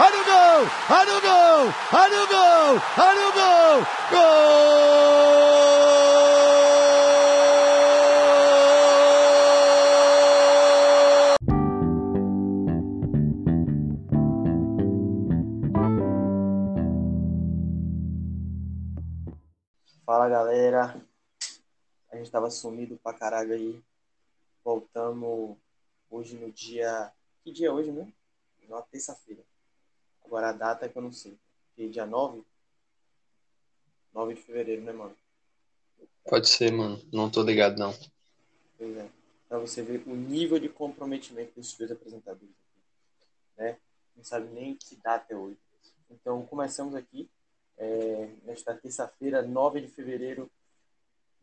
olha o gol, olha o gol, olha o gol, olha o gol, gol! Fala galera, a gente tava sumido pra caralho aí, voltamos hoje no dia. Que dia é hoje, né? Na terça-feira. Agora a data é que eu não sei. Dia 9? 9 de fevereiro, né, mano? Pode ser, mano. Não tô ligado, não. Pois é. Pra você ver o nível de comprometimento desses dois apresentadores aqui. Né? Não sabe nem que data é hoje. Então, começamos aqui. É, nesta terça-feira, 9 de fevereiro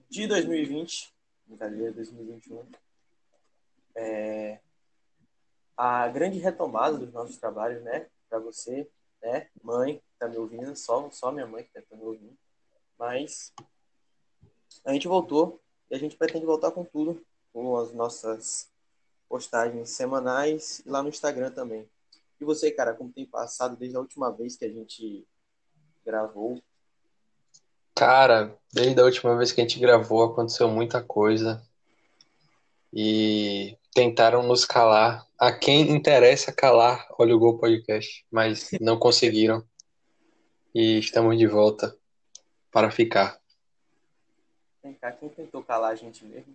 de 2020. Brincadeira, 2021 é, a grande retomada dos nossos trabalhos, né? Para você, né? Mãe, tá me ouvindo, só, só minha mãe que tá me ouvindo. Mas a gente voltou e a gente pretende voltar com tudo, com as nossas postagens semanais e lá no Instagram também. E você, cara, como tem passado desde a última vez que a gente gravou? Cara, desde a última vez que a gente gravou aconteceu muita coisa. E tentaram nos calar. A quem interessa calar, olha o Gol Podcast, mas não conseguiram. E estamos de volta para ficar. Vem cá, quem tentou calar a gente mesmo?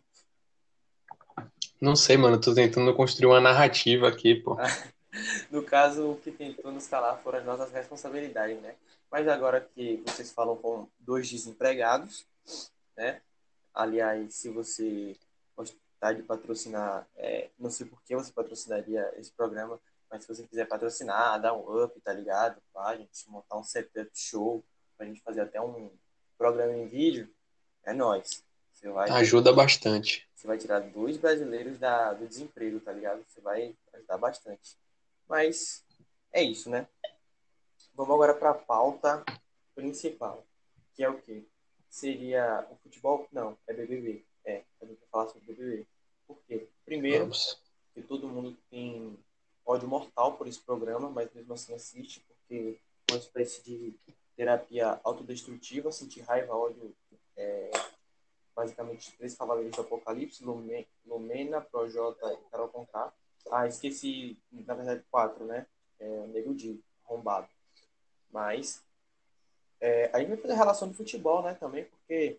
Não sei, mano, tô tentando construir uma narrativa aqui, pô. no caso, o que tentou nos calar foram as nossas responsabilidades, né? Mas agora que vocês falam com dois desempregados, né? Aliás, se você tá, de patrocinar, é, não sei por que você patrocinaria esse programa, mas se você quiser patrocinar, dar um up, tá ligado? Pra a gente montar um setup show, pra gente fazer até um programa em vídeo, é nóis. Você vai, Ajuda bastante. Você vai tirar dois brasileiros da, do desemprego, tá ligado? Você vai ajudar bastante. Mas é isso, né? Vamos agora para a pauta principal, que é o quê? Seria o futebol? Não, é BBB. É, a gente vai falar sobre o BBB. Por quê? Primeiro, Vamos. que todo mundo tem ódio mortal por esse programa, mas mesmo assim assiste, porque é uma espécie de terapia autodestrutiva, sentir raiva, ódio, é, basicamente três cavaleiros do apocalipse, Lumena, Projota e Carol Conká. Ah, esqueci, na verdade, quatro, né? É, Nego Di, arrombado. Mas é, a gente vai fazer relação de futebol, né, também, porque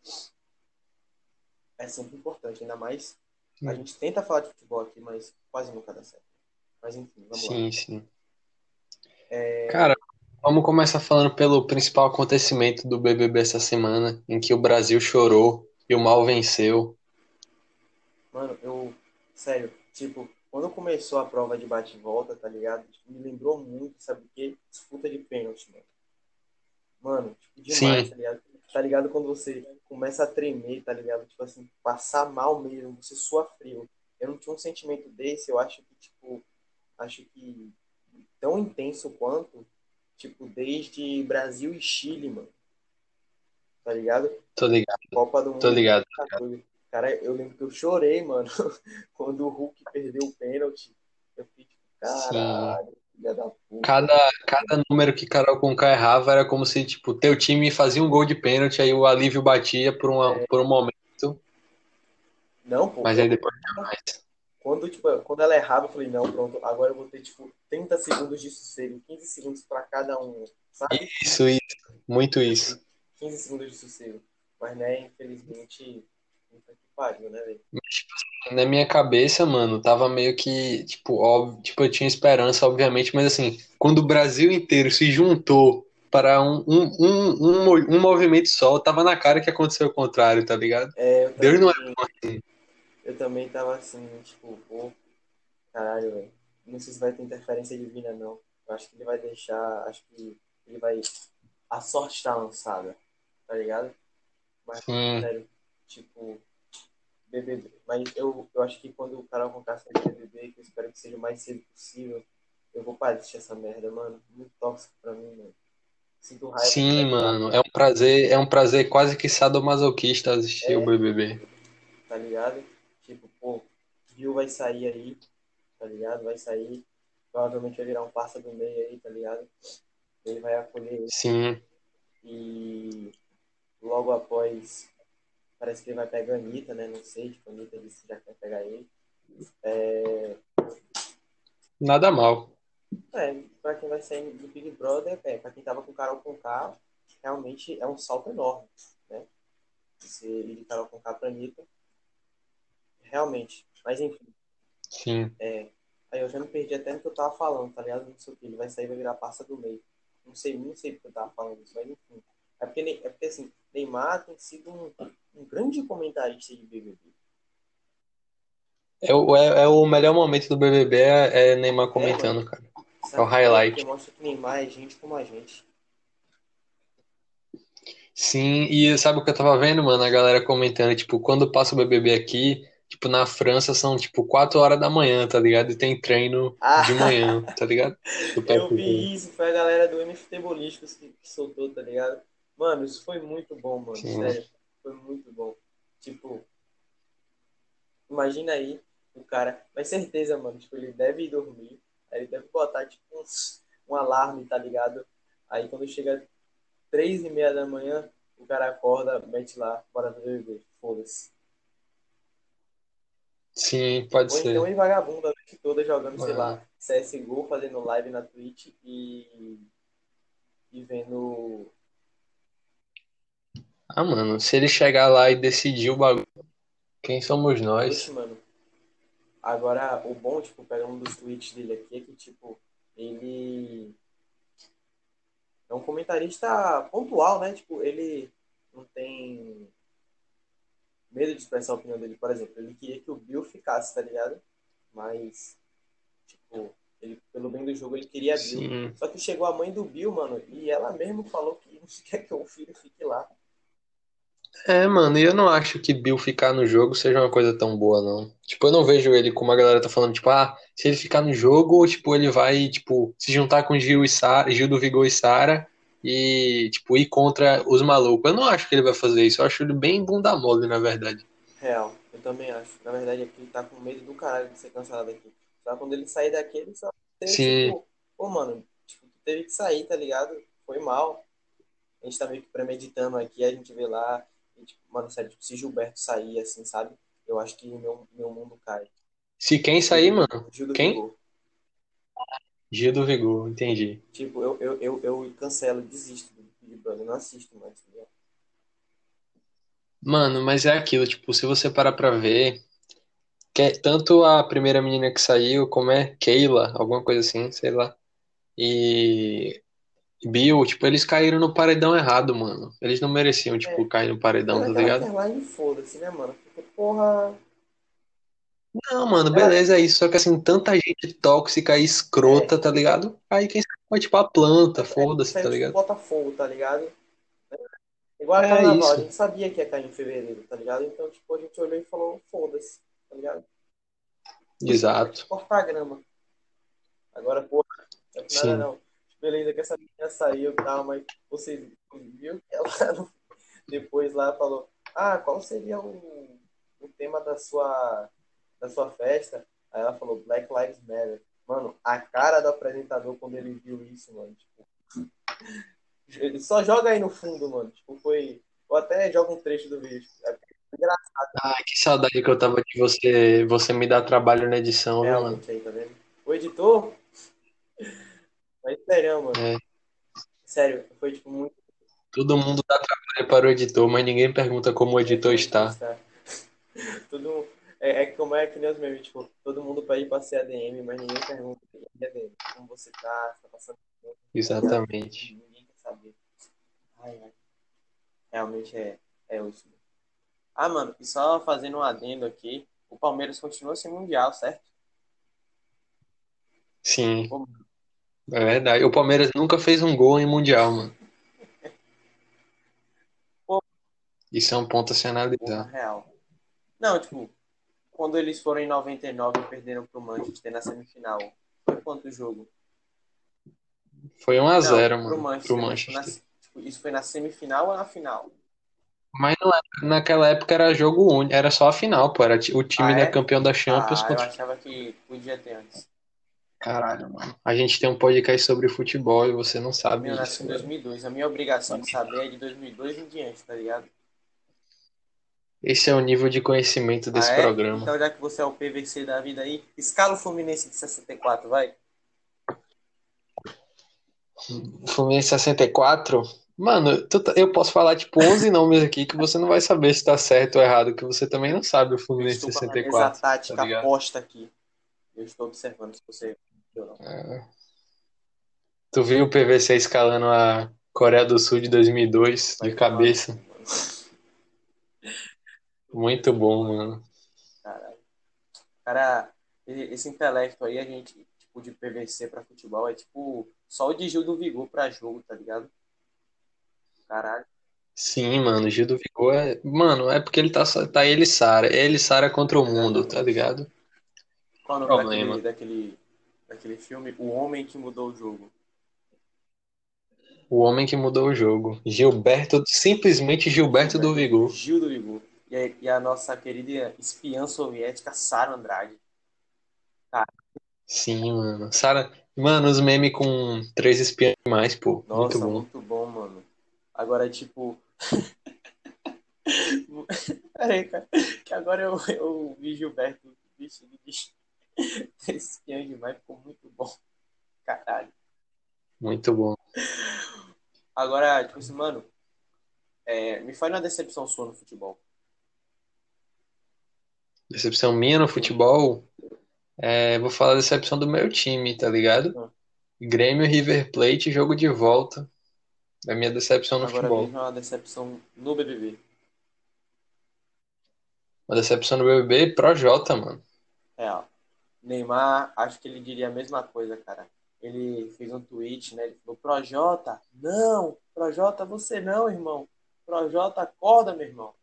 é sempre importante, ainda mais. Sim. A gente tenta falar de futebol aqui, mas quase nunca dá certo. Mas enfim, vamos sim, lá. Sim, sim. É... Cara, vamos começar falando pelo principal acontecimento do BBB essa semana, em que o Brasil chorou e o mal venceu. Mano, eu. Sério, tipo, quando começou a prova de bate e volta, tá ligado? Tipo, me lembrou muito, sabe o quê? Disputa de pênalti, mano. Mano, tipo, demais, Sim. tá ligado? Tá ligado quando você começa a tremer, tá ligado? Tipo assim, passar mal mesmo, você sua frio. Eu não tinha um sentimento desse, eu acho que, tipo, acho que tão intenso quanto, tipo, desde Brasil e Chile, mano. Tá ligado? Tô ligado. Copa do Mundo. Tô ligado. Cara, eu lembro que eu chorei, mano, quando o Hulk perdeu o pênalti. Eu fiquei tipo, caralho. Sim. Cada, cada número que Carol Conká errava era como se, tipo, teu time fazia um gol de pênalti, aí o alívio batia por, uma, é. por um momento. Não, pô. Mas aí depois mais. Quando, tipo, quando ela errava, eu falei, não, pronto, agora eu vou ter, tipo, 30 segundos de sossego, 15 segundos para cada um, sabe? Isso, isso. Muito isso. 15 segundos de sossego. Mas, né, infelizmente, puta pariu, né, velho? Tipo, na minha cabeça, mano, tava meio que, tipo, óbvio, tipo, eu tinha esperança, obviamente, mas assim, quando o Brasil inteiro se juntou para um, um, um, um, um movimento só, tava na cara que aconteceu o contrário, tá ligado? É, Deus não é assim. Eu também tava assim, tipo, pô, caralho, velho. Não sei se vai ter interferência divina, não. Eu acho que ele vai deixar, acho que ele vai. A sorte está lançada, tá ligado? Mas, sério, Tipo, BBB. Mas eu, eu acho que quando o Carol contar sair de BBB, que eu espero que seja o mais cedo possível, eu vou parar de assistir essa merda, mano. Muito tóxico pra mim, mano. Sinto raiva. Sim, mano. É um prazer, é um prazer quase que sadomasoquista assistir é, o BBB. Tá ligado? Tipo, pô, viu vai sair aí, tá ligado? Vai sair. provavelmente vai virar um parça do meio aí, tá ligado? Ele vai acolher. Sim. E logo após, parece que ele vai pegar a Anitta, né? Não sei, tipo, a Anitta disse que já quer pegar ele. É, Nada mal. é pra quem vai sair do Big Brother, é, pra quem tava com Carol com K, realmente é um salto enorme, né? Você ir de Carol com K pra Anitta. Realmente. Mas enfim, Sim. aí eu já me perdi até no que eu tava falando, tá ligado? Não sei o que, ele vai sair e vai virar parça do meio. Não sei, não sei porque eu tava falando isso, mas enfim. É porque, é porque assim, Neymar tem sido um grande comentarista de BBB. É, o- é, é o melhor momento do BBB é, é Neymar comentando, cara. Sabe? É o highlight. Porque mostra que Neymar é gente como a gente. Sim, e sabe o que eu tava vendo, mano? A galera comentando, tipo, quando passa o BBB aqui, tipo, na França são, tipo, 4 horas da manhã, tá ligado? E tem treino Ah. de manhã, tá ligado? Do Eu vi isso, foi a galera do M Futebolísticos que, que soltou, tá ligado? Mano, isso foi muito bom, mano. Sim. Sério, foi muito bom. Tipo, imagina aí o cara, mas certeza, mano, tipo, ele deve ir dormir, aí ele deve botar, tipo, uns, um alarme, tá ligado? Aí quando chega três e meia da manhã, o cara acorda, mete lá, bora ver BBB, foda-se. Sim, pode Ou ser. então em vagabundo a noite toda jogando, sei lá, CSGO, fazendo live na Twitch e, e vendo. Ah, mano, se ele chegar lá e decidir o bagulho, quem somos nós? Mano. Agora, o bom, tipo, pegando um dos tweets dele aqui, é que, tipo, ele é um comentarista pontual, né? Tipo, ele não tem medo de expressar a opinião dele. Por exemplo, ele queria que o Bill ficasse, tá ligado? Mas, tipo, ele, pelo bem do jogo, ele queria Bill. Sim. Só que chegou a mãe do Bill, mano, e ela mesmo falou que não quer que o filho fique lá. É, mano, e eu não acho que Bill ficar no jogo seja uma coisa tão boa, não. Tipo, eu não vejo ele como a galera tá falando, tipo, ah, se ele ficar no jogo, tipo, ele vai, tipo, se juntar com Gil e Sara, Gil do Vigor e Sara e, tipo, ir contra os malucos. Eu não acho que ele vai fazer isso, eu acho ele bem bunda mole, na verdade. Real, eu também acho. Na verdade, aqui ele tá com medo do caralho de ser cancelado aqui. Só quando ele sair daqui, ele só tem, Sim. tipo, pô, mano, tipo, teve que sair, tá ligado? Foi mal. A gente tá meio que premeditando aqui, a gente vê lá. Tipo, mano, sério, tipo, se Gilberto sair, assim, sabe? Eu acho que meu, meu mundo cai. Se quem sair, mano, Gil do Quem? Vigor. Gil do Vigor, entendi. Tipo, eu, eu, eu, eu cancelo, desisto do Big Brother, não assisto mais, tá ligado? Mano, mas é aquilo, tipo, se você parar pra ver, que, tanto a primeira menina que saiu, como é Keila, alguma coisa assim, sei lá, e Bill, tipo, eles caíram no paredão errado, mano. Eles não mereciam, tipo, cair no paredão, tá ligado? Caroline, foda-se, né, mano? Porque, porra. Não, mano, beleza, é isso. Só que assim, tanta gente tóxica e escrota, tá ligado? Aí quem sabe vai, tipo, a planta, foda-se, Saiu tá tipo ligado? Botafogo, tá ligado? Igual a É carnaval, isso. a gente sabia que ia cair em fevereiro, tá ligado? Então, tipo, a gente olhou e falou, foda-se, tá ligado? Exato. Cortar a grama. Agora, porra, não é nada não. Beleza, que essa menina saiu e tal, mas você viu que ela depois lá falou, ah, qual seria o, o tema da sua, da sua festa? Aí ela falou, Black Lives Matter. Mano, a cara do apresentador quando ele viu isso, mano, tipo. Ele só joga aí no fundo, mano. Tipo, foi. Ou até joga um trecho do vídeo. É Ai, que saudade que eu tava de você, você me dar trabalho na edição, viu, mano? aí, tá vendo? O editor. Mas sério, mano. É. Sério, foi tipo muito. Todo mundo dá trabalho para o editor, mas ninguém pergunta como o editor está. Tudo. É, é como é que nem os memes, tipo, todo mundo pede pra ser ADM, mas ninguém pergunta "E aí, ADM, como você tá, você tá passando por isso?" Exatamente. Ninguém quer saber. Ai, ai. Realmente é, é isso. Ah, mano, e só fazendo um adendo aqui, o Palmeiras continua sem mundial, certo? Sim, Pô, é verdade. O Palmeiras nunca fez um gol em Mundial, mano. Isso é um ponto a se analisar. real. Não, tipo, quando eles foram em 99 e perderam pro Manchester na semifinal, foi quanto o jogo? Foi 1 a Não, 0 pro mano, Manchester. pro Manchester. na- tipo, isso foi na semifinal ou na final? Mas não naquela época era jogo único, era só a final, pô. Era o time Ah, da é? campeão da Champions Ah, eu contra. achava que podia ter antes. Caralho, mano. A gente tem um podcast sobre futebol e você não sabe Eu nasci em velho. 2002. A minha obrigação de saber é de 2002 em diante, tá ligado? Esse é o nível de conhecimento desse Ah, é? programa. Então, já que você é o PVC da vida aí, escala o Fluminense de 64, vai. Fluminense 64. Mano, tu tá- eu posso falar tipo 11 nomes aqui que você não vai saber se tá certo ou errado, que você também não sabe o Eu Fluminense estou com a 64. mesa tática tá aposta aqui. Eu estou observando se você. É. Tu viu o PVC escalando a Coreia do Sul de 2002 Vai de cabeça? Muito bom, mano. Caralho. Cara, e- esse intelecto aí, a gente, tipo, de PVC pra futebol, é tipo só o de Gil do Vigor pra jogo, tá ligado? Caralho. Sim, mano, Gil do Vigor é. Mano, é porque ele tá, tá ele e Sara. Ele e Sara contra o mundo, tá ligado? Qual o nome Problema. daquele, daquele, daquele filme? O Homem que Mudou o Jogo. O homem que mudou o jogo. Gilberto, simplesmente Gilberto do Vigor. Gil do Vigor. E a, e a nossa querida espiã soviética, Sara Andrade. Sim, mano. Sara, mano, os memes com três espiãs demais, pô. Nossa, Muito bom. muito bom, mano. Agora, tipo. Peraí, cara. Que agora eu, eu vi Gilberto vestido de espiã demais, ficou muito bom. Caralho. Muito bom. Agora, tipo assim, mano, é, me faz uma decepção sua no futebol. Decepção minha no futebol. É, vou falar da decepção do meu time, tá ligado? Ah. Grêmio River Plate, jogo de volta. É a minha decepção no Agora futebol. mesmo é uma decepção no BBB. Uma decepção no BBB, Projota, mano. É, ó. Neymar, acho que ele diria a mesma coisa, cara. Ele fez um tweet, né? Ele falou, Projota, não! Projota, você não, irmão. Projota, acorda, meu irmão.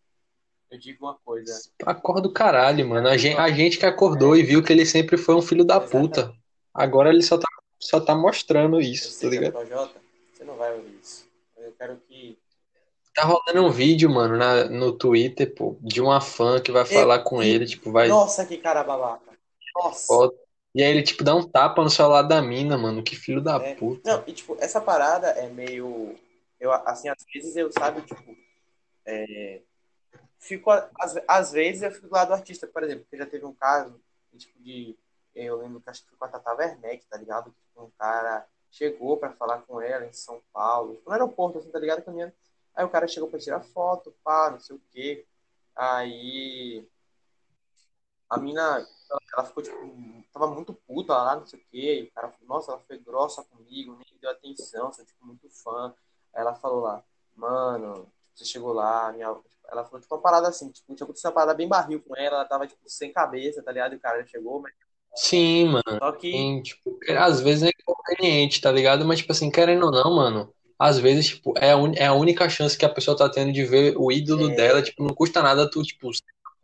Eu digo uma coisa. Acorda do caralho, mano. A gente, a gente que acordou e viu que ele sempre foi um filho da puta. Agora ele só tá, só tá mostrando isso, tá é ligado? Projota, você não vai ouvir isso. Eu quero que. Tá rolando um vídeo, mano, na, no Twitter, pô, de uma fã que vai falar com ele, tipo, vai Nossa, que cara babaca. Nossa. E aí ele, tipo, dá um tapa no celular da mina, mano. Que filho da É. puta. Não, e tipo, essa parada é meio. Eu, assim, às vezes eu, sabe, tipo. É, fico, às, às vezes eu fico do lado do artista, por exemplo, porque já teve um caso, tipo, de. Eu lembro que acho que foi com a Tata Werneck, tá ligado? Tipo, um cara chegou pra falar com ela em São Paulo, tipo, no aeroporto, assim, tá ligado? Caminhando. Aí o cara chegou pra tirar foto, pá, não sei o quê. Aí. A mina, ela, ficou, tipo, tava muito puta lá, não sei o quê. E o cara falou, nossa, ela foi grossa comigo, nem deu atenção, sou, tipo, muito fã. Aí ela falou lá, mano, você chegou lá, minha... tipo, ela falou, tipo, uma parada assim, tipo, tinha acontecido uma parada bem barril com ela, ela tava, tipo, sem cabeça, tá ligado? E o cara chegou, mas Sim, mano. só que, Sim, tipo, às vezes é inconveniente, tá ligado? Mas, tipo assim, querendo ou não, mano, às vezes, tipo, é a, un- é a única chance que a pessoa tá tendo de ver o ídolo É. dela, tipo, não custa nada tu, tipo,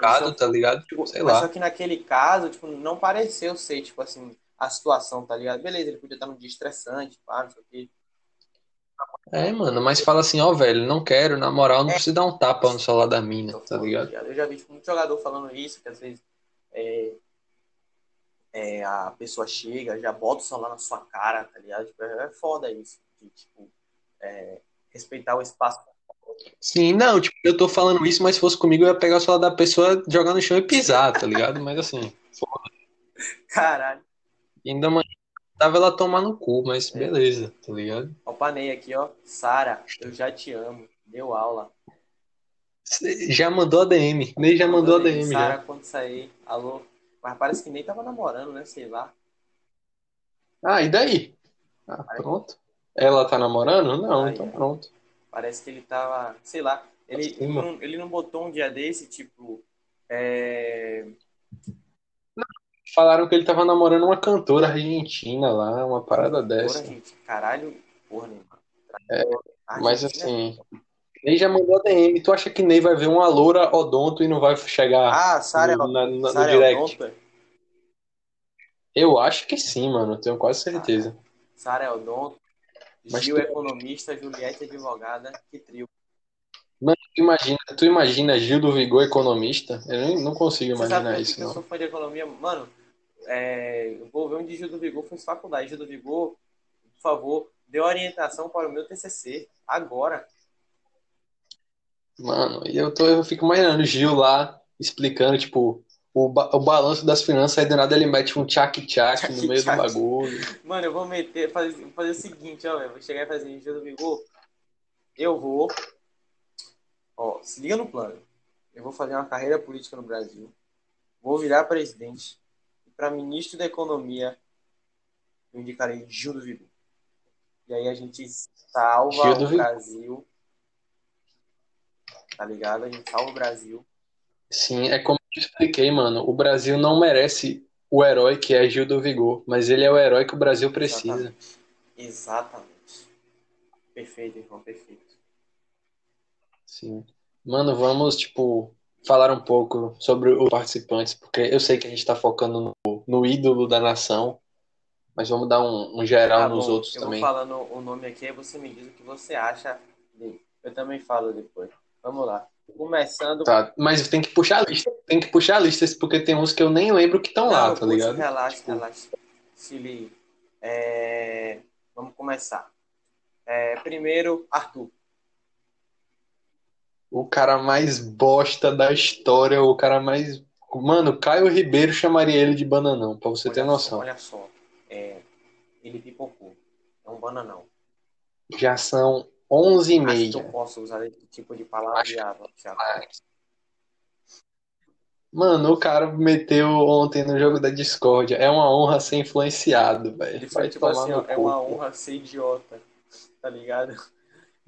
Isso. tá ligado? tipo, sei lá. só que naquele caso, tipo, não pareceu ser, tipo, assim, a situação, tá ligado? Beleza, ele podia estar num dia estressante, pá, não sei o quê. É, mano, mas fala assim, ó, velho, não quero, na moral, não precisa dar um tapa no celular da mina, tá falando, ligado? Eu já vi tipo, muito jogador falando isso, que às vezes é, é, a pessoa chega, já bota o celular na sua cara, tá ligado? Tipo, é, é foda isso. De, tipo, é, respeitar o espaço. Sim, não, tipo, eu tô falando isso, mas se fosse comigo, eu ia pegar o celular da pessoa, jogar no chão e pisar, tá ligado? Mas assim, Caralho. ainda mais tava ela tomar no cu, mas É. beleza, tá ligado? Ó, o Panei aqui, ó. Sara, eu já te amo. Deu aula. Já mandou a DM, Ney já mandou a DM Sara, quando sair, alô. Mas parece que nem tava namorando, né? Sei lá. Ah, e daí? Ah, pronto. Ela tá namorando? Não, então é. pronto. Parece que ele tava, sei lá, ele, ele, não, ele não botou um dia desse, tipo, é, Falaram que ele tava namorando uma cantora argentina lá, uma parada Porra, dessa. gente, caralho, porra, Neymar. Ah, Mas né? assim, Ney já mandou DM. Tu acha que Ney vai ver uma loura odonto e não vai chegar Ah, Sara no, na- na- no direct? Odonto. Eu acho que sim, mano. Tenho quase certeza. Sara Odonto. Mas Gil tu- economista, Juliette advogada, que trio. Mano, tu imagina, tu imagina Gil do Vigor economista? Eu nem, não consigo Você imaginar isso, que eu não. sou fã de economia? Mano, é, eu vou ver onde Gil do Vigor fez faculdade. Gil do Vigor, por favor, dê orientação para o meu TCC agora. Mano, e eu, tô, eu fico imaginando o Gil lá explicando, tipo, o, ba o balanço das finanças, aí do nada ele mete um tchac-tchac no meio do bagulho. Mano, eu vou meter, fazer, fazer o seguinte, ó, eu vou chegar e fazer Gil do Vigor. Eu vou. Ó, se liga no plano. Eu vou fazer uma carreira política no Brasil. Vou virar presidente. E para ministro da Economia, eu indicarei Gil do Vigor. E aí a gente salva o Brasil. Tá ligado? A gente salva o Brasil. Sim, é como eu expliquei, mano. O Brasil não merece o herói que é Gil do Vigor, mas ele é o herói que o Brasil precisa. Exatamente. Exatamente. Perfeito, irmão, perfeito. Sim. Mano, vamos, tipo, falar um pouco sobre os participantes, porque eu sei que a gente tá focando no, no ídolo da nação, mas vamos dar um, um geral Tá nos bom, outros eu também. vou falando o nome aqui, aí você me diz o que você acha dele. Eu também falo depois. Vamos lá. Começando. Tá, mas tem que puxar a lista, tem que puxar a lista, porque tem uns que eu nem lembro que estão lá, tá ligado? Relaxa, Tipo, relaxa. Se liga. É, Vamos começar. É, Primeiro, Arthur. o cara mais bosta da história, o cara mais. Mano, Caio Ribeiro chamaria ele de bananão, pra você ter Olha só, noção. olha só. É, Ele pipocou. É um bananão. Já são 11 e Acho que eu meia. posso usar esse tipo de. Thiago. Mano, o cara meteu ontem no jogo da Discord. É uma honra ser influenciado, velho. Vai tipo tomar assim, no ó, é uma honra ser idiota. Tá ligado?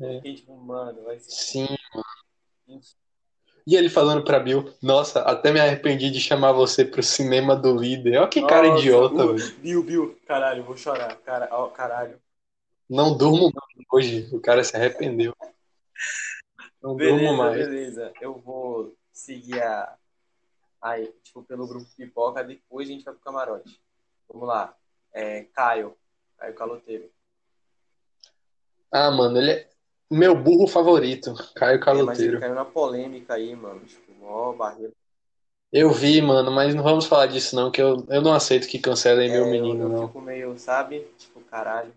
É. Fiquei tipo, mano, vai ser. Sim. E ele falando pra Bill, nossa, até me arrependi de chamar você pro cinema do líder. Olha que cara Nossa, idiota, uh, velho. Bill, Bill, caralho, vou chorar. Cara, ó, caralho. Não durmo hoje. O cara se arrependeu. Não durmo Beleza, mais. beleza. Eu vou seguir a. Aí, tipo, pelo grupo Pipoca, depois a gente vai pro camarote. Vamos lá. É, Caio. Caio Caloteiro. Ah, mano, ele é meu burro favorito, Caio É, mas ele Caloteiro. caiu na polêmica aí, mano. Tipo, ó, barreira. Eu vi, mano, mas não vamos falar disso não, que eu, eu não aceito que cancelem meu É, eu, menino, eu não. fico meio, sabe? Tipo, caralho.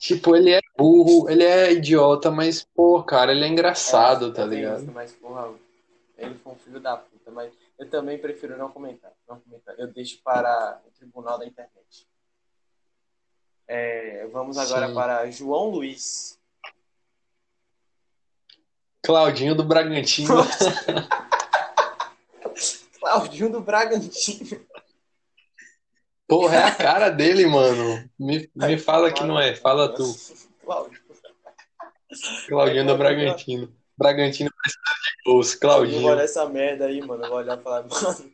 Tipo, ele é burro, ele é idiota, mas, pô, cara, ele é engraçado, É, tá ligado? isso, mas, porra, ele foi um filho da puta. Mas eu também prefiro não comentar. Não comentar. Eu deixo para o tribunal da internet. É, vamos agora Sim. para João Luiz. Claudinho do Bragantino. Claudinho do Bragantino. Porra, é a cara dele, mano. Me, me fala que não é, fala tu. Claudio. Claudinho do Bragantino. Bragantino precisa de gols, Claudinho. olhar essa merda aí, mano. Eu vou olhar e falar, mano,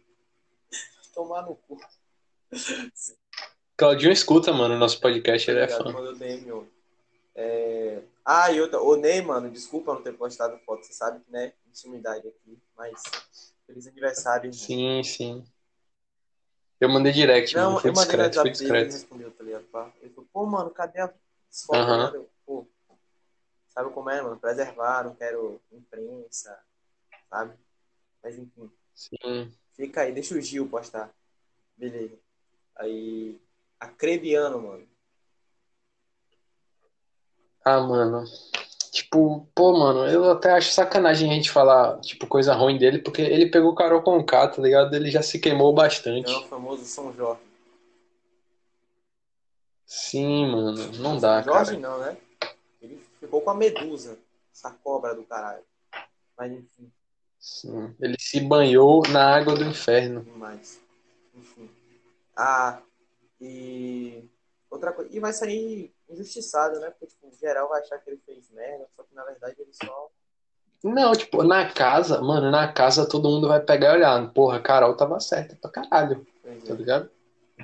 tomar no cu. Claudinho escuta, mano, o nosso podcast, ele é fã. DM. É... Ah, e outra, ô Ney, mano, desculpa não ter postado foto, você sabe que, né, intimidade aqui, mas feliz aniversário. irmão. Sim, sim. Eu mandei direct, Não, mano. Fui eu discreto, WhatsApp dele, ele discreto. respondeu, tá ligado? pá? Ele falou, pô, mano, cadê a foto? Eu, Pô, sabe como é, mano? Preservar, não quero imprensa, sabe? Mas enfim, Sim. fica aí, deixa o Gil postar. Beleza. Aí, Acrebiano, mano. Ah, mano. Tipo, pô, mano, eu até acho sacanagem a gente falar, tipo, coisa ruim dele, porque ele pegou Carol Conká, tá ligado? Ele já se queimou bastante. É o famoso São Jorge. Sim, mano, não dá, São Jorge cara. não, né? Ele ficou com a Medusa, essa cobra do caralho. Mas enfim, Sim. Ele se banhou na água do inferno. demais. Enfim. Ah, e outra coisa. E vai sair injustiçado, né? Porque, tipo, geral vai achar que ele fez merda, só que na verdade ele só. Não, tipo, na casa, mano, na casa todo mundo vai pegar e olhar. Porra, Carol tava certa pra caralho, Pois tá é. ligado?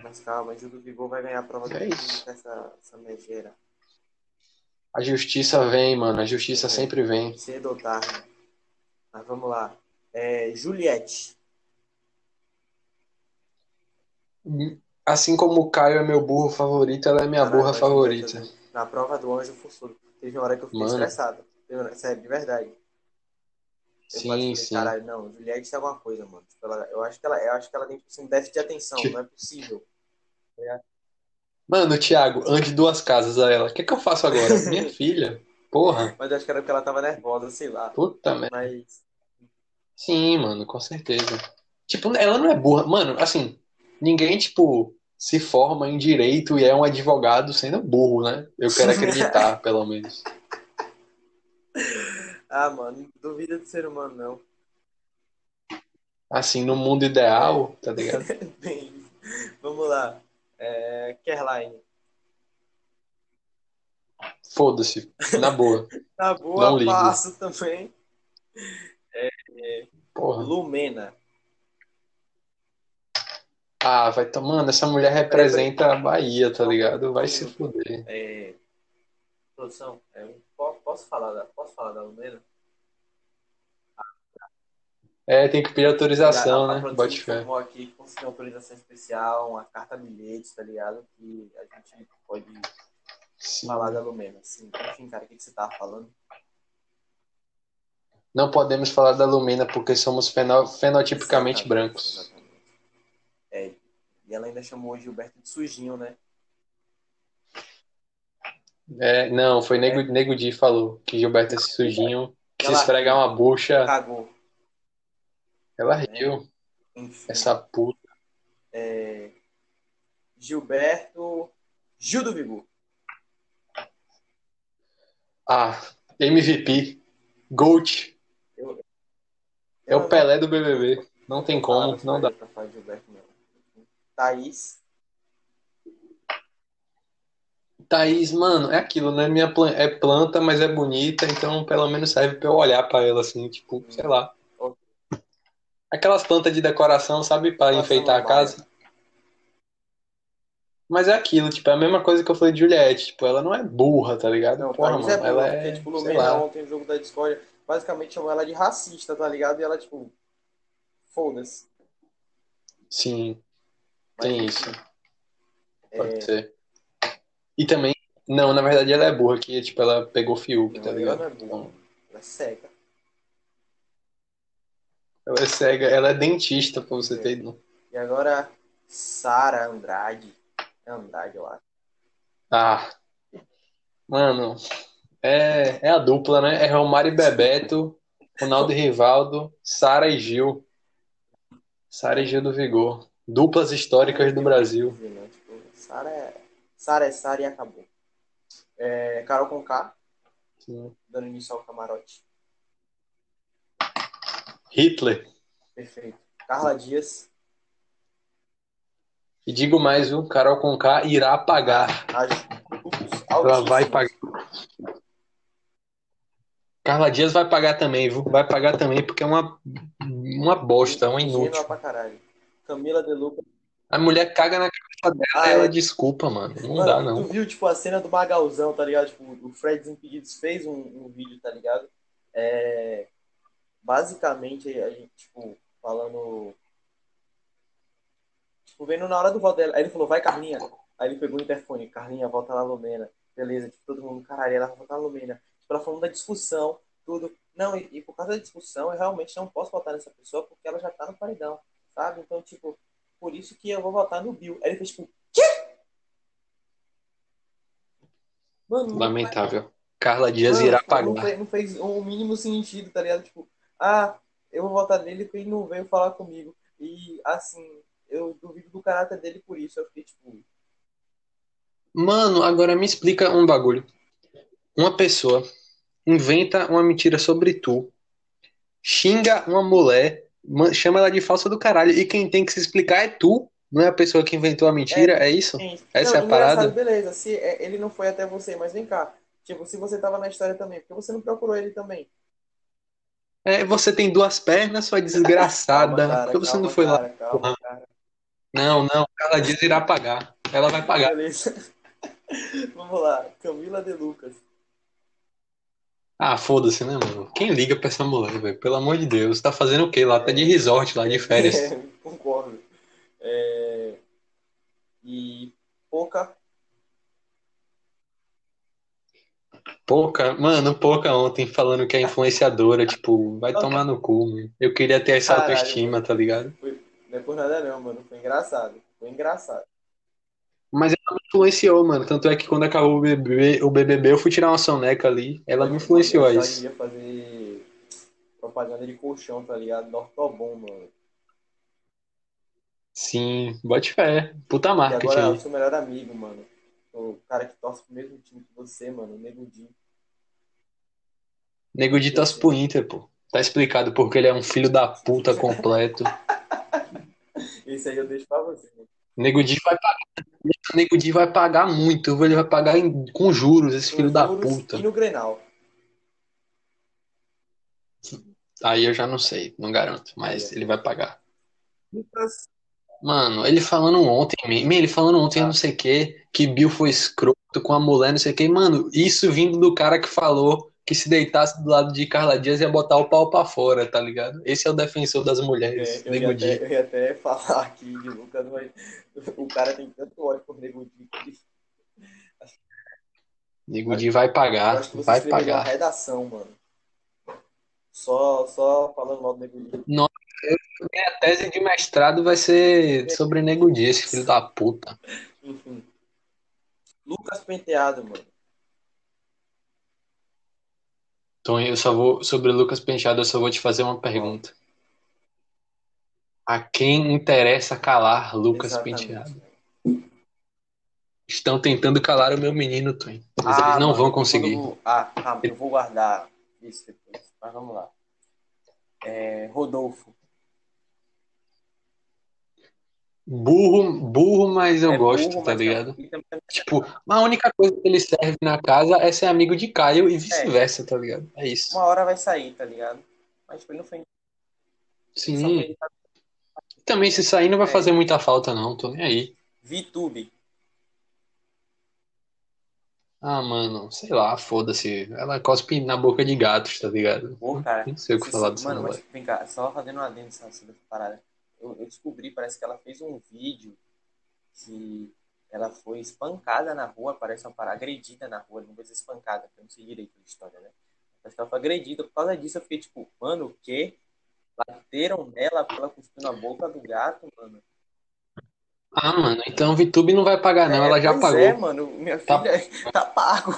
Mas calma, Gil do Vigor vai ganhar a prova É isso. essa, essa megeira. A justiça vem, mano, a justiça sempre vem. Cedo ou tarde. Mas vamos lá. É, Juliette. Assim como o Caio é meu burro favorito, ela é minha Caralho, burra mas favorita. Na prova do anjo forçudo. Teve uma hora que eu fiquei Mano. estressado. Sério, de verdade. Eu Sim, falei, sim. caralho, não, Juliette tem alguma coisa, mano. Tipo, ela- eu acho que ela, eu acho que ela tem tipo, assim, um déficit de atenção, não é possível. Mano, Thiago, ande duas casas a ela. O que que eu faço agora? Minha filha. Porra. Mas eu acho que era porque ela tava nervosa, sei lá. Puta merda. Mas Sim, mano, com certeza. Tipo, ela não é burra. Mano, assim, ninguém, tipo, se forma em direito e é um advogado sendo burro, né? Eu quero acreditar, pelo menos. Ah, mano, duvida do ser humano, não. Assim, no mundo ideal, tá ligado? Bem, vamos lá. É, Caroline. Foda-se, na boa. Na boa, Não ligo. passo também. Porra. Lumena. Ah, vai tomando, essa mulher representa a Bahia, tá ligado? Vai se fuder. É, produção, é, po- posso, falar da, posso falar da Lumena? É, tem que pedir autorização, a, a né? Bote fé. aqui conseguiu uma autorização especial, uma carta bilhete, tá ligado? Que a gente pode Sim. falar da Lumena. Assim, enfim, cara, o que, que você tava falando? Não podemos falar da Lumena porque somos feno- fenotipicamente Exatamente, brancos. É, e ela ainda chamou o Gilberto de sujinho, né? É, não, foi Nego, Nego Di falou que Gilberto é esse sujinho, que se esfregar uma bucha, Cagou. ela riu, Enfim. essa puta. É, Gilberto. Gil do Vigor. Ah, MVP, GOAT, é o Pelé do BBB. Não tem como, não dá. Gilberto. Thaís. Thaís, mano, é aquilo, né? Minha plan- é planta, mas é bonita, então pelo menos serve pra eu olhar pra ela assim, tipo, sei lá. Aquelas plantas de decoração, sabe, pra Uma enfeitar a samambaia. casa. Mas é aquilo, tipo, é a mesma coisa que eu falei de Juliette, tipo, ela não é burra, tá ligado? Não, Porra, Thaís mano, é boa, ela porque, é, tipo, sei Lumena lá. ontem no jogo da Discord basicamente chamou ela de racista, tá ligado? E ela, tipo, foda-se. Sim, tem isso, é, pode ser. E também, não, na verdade ela é burra, que, tipo, ela pegou Fiuk, não, tá ela ligado? não é. Então, Ela é cega. ela é cega, ela é dentista, pra você É. ter ideia. E agora, Sara Andrade. É Andrade, eu acho. Ah, mano, é, é a dupla, né? É Romário e Bebeto, Ronaldo e Rivaldo, Sara e Gil. Sara e Gil do Vigor. Duplas históricas do Brasil. Né? Tipo, Sara é Sara é Sara e acabou. É, Carol Conká, Sim. dando início ao camarote. Hitler. Perfeito. Carla Dias, E digo mais, viu? Carol Conká irá pagar. Ela vai pagar. Carla Dias vai pagar também, viu? Vai pagar também porque é uma, uma bosta, uma Ingênua inútil. pra caralho. Camila De Luca. A mulher caga na cabeça dela Ah, e ela é. desculpa, mano. Não Mano, dá, não. Tu viu, tipo, a cena do Magalzão, tá ligado? Tipo, o Fred Desimpedidos fez um, um vídeo, tá ligado? É, basicamente, a gente, tipo, falando. Tipo, vendo na hora do voto dela. Aí ele falou, vai, Carlinha. Aí ele pegou o interfone, Carlinha, volta na Lumena. Beleza, tipo, todo mundo, caralho, ela vai votar na Lumena. Tipo, ela falando da discussão, tudo. Não, e, e por causa da discussão, eu realmente não posso votar nessa pessoa porque ela já tá no paredão, sabe? Então, tipo, por isso que eu vou votar no Bill. Aí ele fez, tipo, quê? Mano, não Lamentável. Carla Dias Mano, irá tipo, não pagar. fez, não fez o mínimo sentido, tá ligado? Tipo, ah, eu vou votar nele porque ele não veio falar comigo. E, assim, eu duvido do caráter dele por isso. Eu fiquei, tipo, Mano, agora me explica um bagulho. Uma pessoa inventa uma mentira sobre tu, xinga uma mulher, chama ela de falsa do caralho, e quem tem que se explicar é tu, não é a pessoa que inventou a mentira, é isso? gente, Essa não, é a parada? beleza, se é, ele não foi até você, mas vem cá. Tipo, se você tava na história também, porque você não procurou ele também? É, você tem duas pernas, sua desgraçada. Calma, cara, Por que você calma, não foi lá? cara, calma, cara. Não, não, Carla Dias irá pagar. Ela vai pagar. Beleza. Vamos lá, Camila De Lucas. Ah, foda-se, né, mano? Quem liga pra essa mulher, velho? Pelo amor de Deus. Tá fazendo o quê lá? Tá de resort lá, de férias. É, concordo. É, E pouca. Pouca, mano, pouca ontem falando que é influenciadora, tipo, vai tomar no cu, mano. Eu queria ter essa Caralho, autoestima, mano. tá ligado? Foi, não é por nada não, mano. Foi engraçado. Foi engraçado. Mas ela me influenciou, mano. Tanto é que quando acabou o BBB, o BBB eu fui tirar uma soneca ali. Ela me influenciou a Eu isso. ia fazer propaganda de colchão, tá ligado? Do Ortobon, mano. Sim, bote fé. Puta E marketing agora aí. sou o melhor amigo, mano. O cara que torce pro mesmo time que você, mano. O Nego Di. Nego Di torce pro Inter, pô. Tá explicado porque ele é um filho da puta completo. Esse aí eu deixo pra você. Né? Nego Di vai pagar. Nego Di vai pagar muito. Ele vai pagar em- com juros, esse filho Com da juros puta. E no Grenal. Aí eu já não sei, não garanto, mas ele vai pagar. Mano, ele falando ontem, ele falando ontem, Ah. não sei o que, que Bill foi escroto com a mulher, não sei o que. Mano, isso vindo do cara que falou que se deitasse do lado de Carla Dias ia botar o pau pra fora, tá ligado? Esse é o defensor das mulheres, É, eu, ia até, eu ia até falar aqui de Lucas, mas o cara tem tanto ódio por Nego Di que Nego Di vai pagar, vai uma pagar. redação, mano. Só, só falando mal do Nego Di. Minha tese de mestrado vai ser sobre Nego Di, esse filho da puta. Enfim. Lucas Penteado, mano. Então eu só vou, sobre o Lucas Penteado, eu só vou te fazer uma pergunta. A quem interessa calar Lucas Exatamente. Penteado? Estão tentando calar o meu menino, Tony. Mas Ah, eles não vão conseguir. eu- Ah, calma, eu vou guardar isso depois. Mas vamos lá. É, Rodolfo. Burro, burro, mas eu É gosto, burro, tá ligado? também- também- Tipo, a única coisa que ele serve na casa é ser amigo de Caio e vice-versa, tá ligado? É isso. Uma hora vai sair, tá ligado? Mas tipo, não foi. Só que Sim. tá- Também se sair não vai É. fazer muita falta, não. Tô nem aí. VTube. Ah, mano, sei lá, foda-se. Ela cospe na boca de gatos, tá ligado? Pô, cara. Nem sei o que falar dessa Mano, mas vem cá, só fazendo um adendo dessa, dessa parada. Eu, eu descobri, parece que ela fez um vídeo que ela foi espancada na rua, parece uma parada, agredida na rua, não vou dizer espancada, porque eu não sei direito da história, né? Parece que ela foi agredida, por causa disso eu fiquei tipo, mano, o quê? Bateram nela pra ela cuspir na boca do gato, mano. Ah, mano, então VTube não vai pagar, não. É, Ela já pois pagou. é, mano, minha Tá- filha tá pago.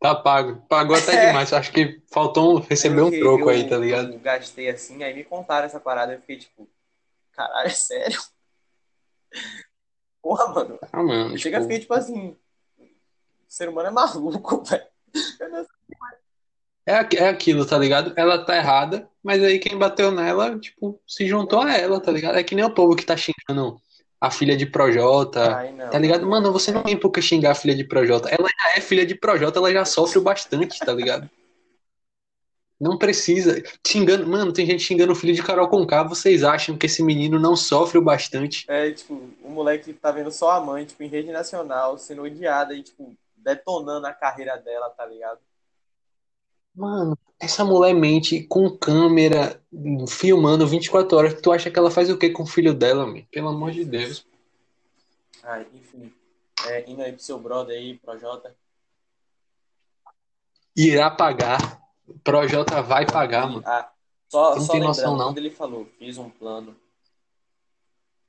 Tá pago. Pagou até demais. Acho que faltou um, receber um troco eu- aí, tá ligado? Eu gastei assim, aí me contaram essa parada, eu fiquei tipo, caralho, é sério? Porra, mano. Ah, mano, Eu chega a tipo, ficar tipo assim, o ser humano é maluco, velho. É, é aquilo, tá ligado? Ela tá errada, mas aí quem bateu nela, tipo, se juntou a ela, tá ligado? É que nem o povo que tá xingando a filha de Projota, Ai, não. tá ligado? Mano, você não tem por que xingar a filha de Projota. Ela já é filha de Projota, ela já sofre o bastante, tá ligado? Não precisa. Xingando, mano, tem gente xingando o filho de Carol Conká. Vocês acham que esse menino não sofre o bastante? É, tipo, o moleque tá vendo só a mãe, tipo, em rede nacional, sendo odiada e, tipo, detonando a carreira dela, tá ligado? Mano, essa mulher mente com câmera, filmando 24 horas. Tu acha que ela faz o que com o filho dela, meu? Pelo amor de Deus. Ai, enfim. É, indo aí pro seu brother aí, Projota. Irá pagar. Projota vai pagar, mano. Ah, só, Não só tem noção, não. quando ele falou, fiz um plano,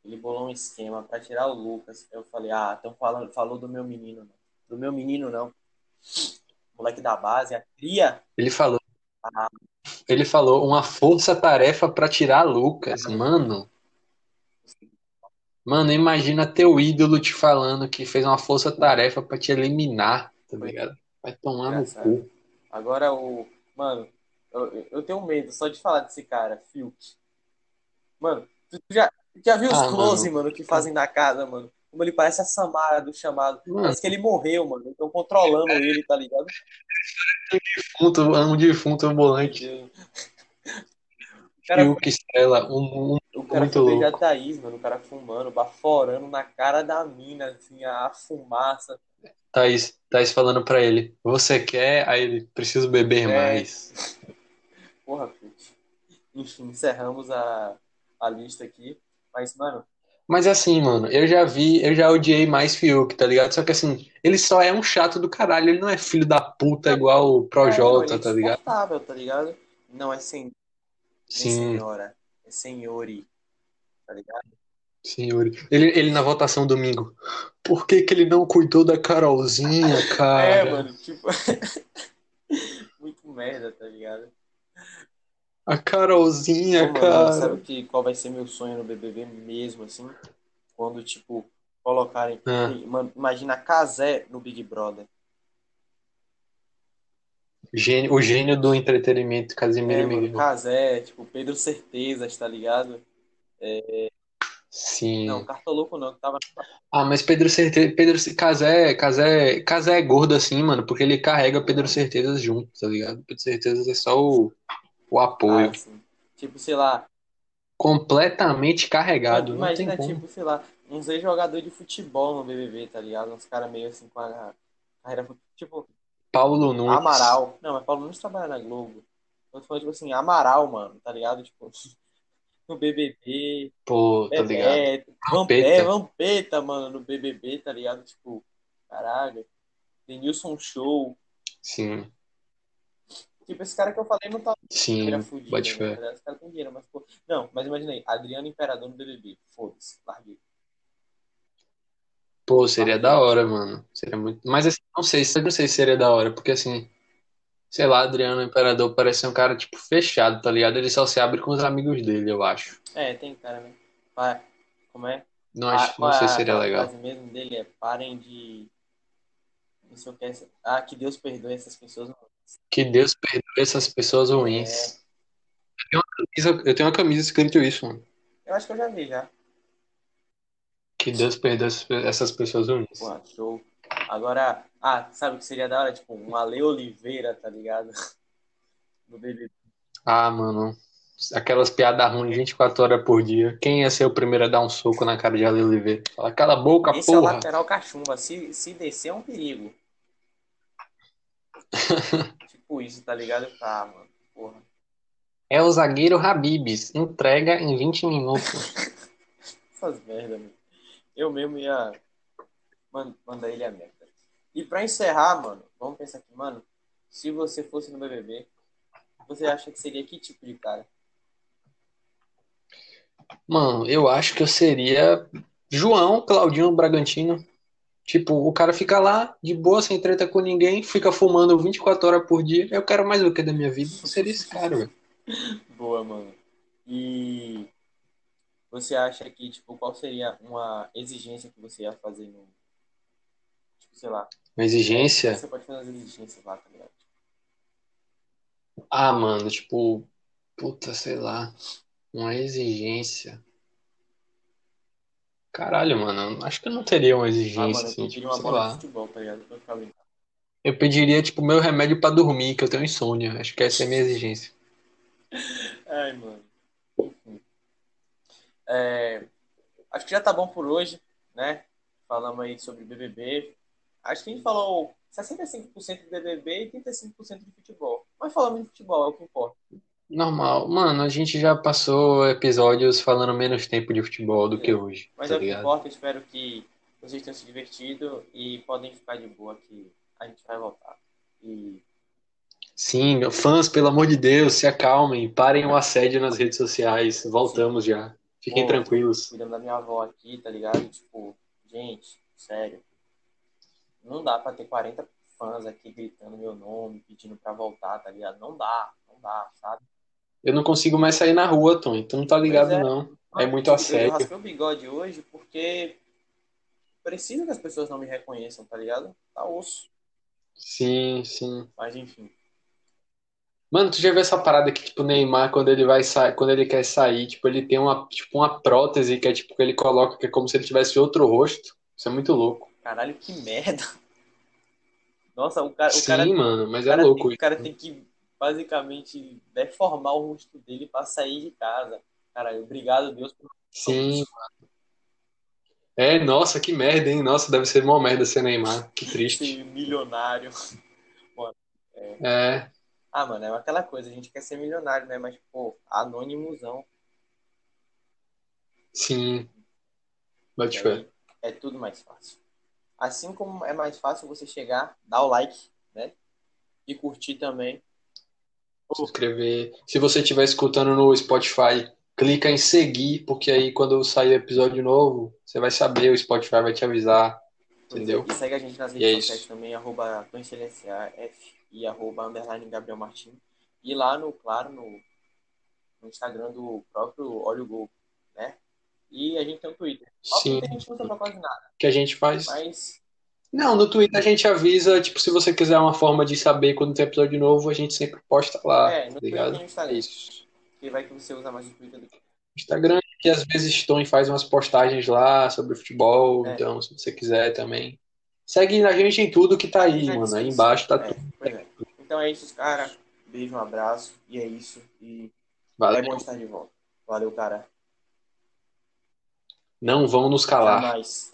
ele bolou um esquema pra tirar o Lucas. Eu falei, ah, então falando, falou do meu menino, não. Do meu menino, não. Moleque da base, a cria. Ele falou. Ele falou uma força-tarefa pra tirar Lucas, mano. Mano, imagina teu ídolo te falando que fez uma força-tarefa pra te eliminar, tá ligado? Vai tomar no cu. Agora o. Mano, eu, eu tenho medo só de falar desse cara, Fiuk. Mano, tu já, tu já viu os Ah, close, mano. mano, que fazem na casa, mano? Como ele parece a Samara do chamado. Mano, Parece que ele morreu, mano. Estão controlando ele, tá ligado? Defunto, um defunto ambulante. Deus. O cara, Fiuk Estrela, um, um o cara muito louco. Thaís, mano. O cara fumando, baforando na cara da mina, assim, a fumaça. Thaís, Thaís falando pra ele, você quer? Aí ele, preciso beber É. mais. Porra, Fiuk. Enfim, encerramos a, a lista aqui. Mas, mano, Mas assim, mano, eu já vi, eu já odiei mais Fiuk, tá ligado? Só que assim, ele só é um chato do caralho, ele não é filho da puta igual o É, Projota, ele é tá ligado? insuportável, tá ligado? Não é sem, nem Sim, senhora, é senhori, tá ligado? senhor. Ele, ele na votação domingo. Por que que ele não cuidou da Carolzinha, É, cara? mano, tipo, muito merda, tá ligado? A Carolzinha, Ô, mano, sabe cara. que, qual vai ser meu sonho no BBB mesmo, assim? Quando, tipo, colocarem. Ah, Mano, imagina Casé no Big Brother. gênio, o gênio do entretenimento, Casimiro É, Miguel. Casé, tipo, Pedro Certezas, tá ligado? Não, Sim. Cartoloco não, tava. Ah, mas Pedro Certeza, Pedro Casé, Casé, Casé é gordo assim, mano, porque ele carrega Pedro Certezas junto, tá ligado? Pedro Certezas é só o, o Ah, apoio. assim. Tipo, sei lá. Completamente carregado, imagina, tipo, sei lá, uns ex-jogadores de futebol no BBB, tá ligado? Uns caras meio assim com a carreira. Tipo, Paulo Nunes. Amaral. Não, mas Paulo Nunes trabalha na Globo. Eu tô falando, tipo assim, Amaral, mano, tá ligado? Tipo, no BBB. Pô, tá ligado? Vampeta. É, Vampeta, mano, no BBB, tá ligado? Tipo, caralho. Denilson Show. Sim, Tipo, esse cara que eu falei não tá sim, carreira fudida, bote né? fé. Esse cara tem dinheiro, mas. Não, mas imaginei, Adriano Imperador no BBB. Foda-se, larguei. Pô, seria da hora, mano. Seria muito. Mas assim, não sei, se- não sei se seria da hora, porque assim, sei lá, Adriano Imperador parece ser um cara, tipo, fechado, tá ligado? Ele só se abre com os amigos dele, eu acho. É, tem cara, né? Pa- Como é? Não acho, não é sei a- se seria aquela legal. frase mesmo dele é parem de. Não sei o que é. Ah, que Deus perdoe essas pessoas. Que Deus perdoe essas pessoas É, ruins. Eu tenho uma camisa, eu tenho uma camisa escrito isso, mano. eu acho que eu já vi já. Que Deus perdoe essas pe- essas pessoas ruins. Pô, show. Agora, ah, sabe o que seria da hora? Tipo, um Ale Oliveira, tá ligado? No BBB. Ah, mano. Aquelas piadas ruins 24 horas por dia. Quem ia ser o primeiro a dar um soco na cara de Ale Oliveira? Fala, cala a boca, Esse é o porra. lateral cachumba. Se, se descer é um perigo. tipo isso, tá ligado? Tá, mano. Porra. É o zagueiro Habibs. Entrega em 20 minutos. Essas merda, mano. Eu mesmo ia man- mandar ele a merda. E pra encerrar, mano, vamos pensar aqui, mano. Se você fosse no BBB, você acha que seria que tipo de cara? Mano, eu acho que eu seria João Claudinho Bragantino. Tipo, o cara fica lá, de boa, sem treta com ninguém, fica fumando 24 horas por dia. Eu quero mais o que da minha vida? Eu seria esse cara, velho. Boa, mano. E você acha que, tipo, qual seria uma exigência que você ia fazer no. Tipo, sei lá. Uma exigência? Você pode fazer as exigências lá, tá ligado? Ah, mano, tipo, puta, sei lá. Uma exigência. Caralho, mano, acho que eu não teria uma Ah, exigência, mano, eu assim, pediria tipo, uma sei bola de lá. futebol, tá ligado? Pra ficar. Eu pediria, tipo, meu remédio pra dormir, que eu tenho insônia. Acho que essa é a minha exigência. Ai, mano. Enfim. É, acho que já tá bom por hoje, né? Falamos aí sobre BBB. Acho que a gente falou 65% de BBB e 35% de futebol. Mas falamos de futebol, é o que importa. Normal. Mano, a gente já passou episódios falando menos tempo de futebol do que hoje, Mas tá é o que ligado? importa. Espero que vocês tenham se divertido e podem ficar de boa que a gente vai voltar. E Sim, meu- fãs, pelo amor de Deus, se acalmem, parem o assédio nas redes sociais. Voltamos já. Fiquem Pô, tranquilos. cuidando da minha avó aqui, tá ligado? Tipo, gente, sério. Não dá pra ter 40 fãs aqui gritando meu nome, pedindo pra voltar, tá ligado? Não dá, não dá, sabe? Eu não consigo mais sair na rua, Tom. Tu não tá ligado, é. não. É muito Eu- Eu assédio. raspei o bigode hoje porque preciso que as pessoas não me reconheçam, tá ligado? Tá osso. Sim, sim. Mas enfim. Mano, tu já viu essa parada que, tipo, o Neymar, quando ele vai sair, quando ele quer sair, tipo, ele tem uma, tipo, uma prótese que é, tipo, que ele coloca que é como se ele tivesse outro rosto. Isso é muito louco. Caralho, que merda. Nossa, o cara, o Sim, cara, mano, mas é louco tem, o cara tem que basicamente deformar o rosto dele pra sair de casa. Caralho, obrigado, Deus, por Sim, É, nossa, que merda, hein? Nossa, deve ser uma merda ser Neymar. Que triste. milionário. É, Ah, mano, é aquela coisa, a gente quer ser milionário, né? Mas, pô, anônimozão. sim. E ver. aí é tudo mais fácil. Assim como é mais fácil você chegar, dar o like, né? E curtir também. Se inscrever. Se você estiver escutando no Spotify, clica em seguir, porque aí quando sair episódio novo, você vai saber, o Spotify vai te avisar. Entendeu? E segue a gente nas é redes isso. sociais também, arroba F e arroba underline Gabriel Martins. E lá no, claro, no, no Instagram do próprio Olho Gol, né? E a gente tem um Twitter. Só que Sim. a gente não usa pra quase nada, Que a gente faz. mas Não, no Twitter a gente avisa, tipo, se você quiser uma forma de saber quando tem episódio novo, a gente sempre posta lá, é, no tá Twitter e ligado? É Instagram. isso. Que vai que você usa mais o Twitter do que Instagram, que às vezes Tony faz umas postagens lá sobre futebol, É. então se você quiser também. Segue a gente em tudo que tá aí, Na mano. Aí embaixo tá É, tudo. é. Então é isso, cara. Beijo, um abraço. E é isso. E é Valeu. bom estar de volta. Valeu, cara. Não vão nos calar. mais.